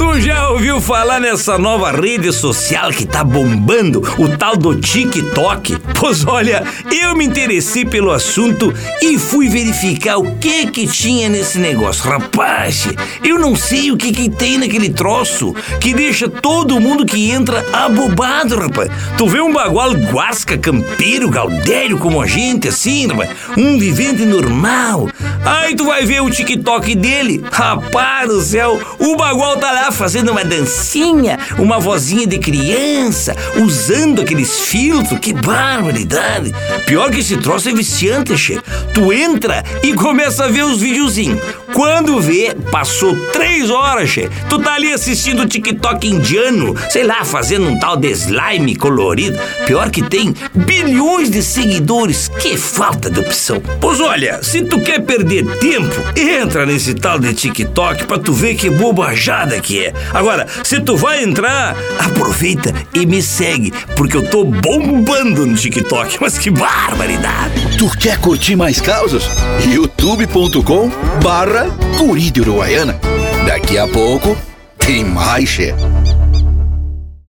tu já ouviu falar nessa nova rede social que tá bombando, o tal do TikTok? Pois olha, eu me interessei pelo assunto e fui verificar o que que tinha nesse negócio. Rapaz, eu não sei o que que tem naquele troço que deixa todo mundo que entra abobado, rapaz. Tu vê um bagual guasca, campeiro, galdério como a gente, assim, rapaz, um vivente normal. Aí tu vai ver o TikTok dele, rapaz do céu, o bagual tá lá fazendo uma dancinha, uma vozinha de criança, usando aqueles filtros, que barbaridade. Pior que esse troço é viciante, che. Tu entra e começa a ver os videozinhos. Quando vê, passou três horas, che. Tu tá ali assistindo o TikTok indiano, sei lá, fazendo um tal de slime colorido. Pior que tem bilhões de seguidores. Que falta de opção. Pois olha, se tu quer perder tempo, entra nesse tal de TikTok pra tu ver que bobajada que é. Agora, se tu vai entrar, aproveita e me segue, porque eu tô bombando no TikTok. Mas que barbaridade! Tu quer curtir mais causas? youtube.com barra guri de Uruguaiana. Daqui a pouco tem mais, che.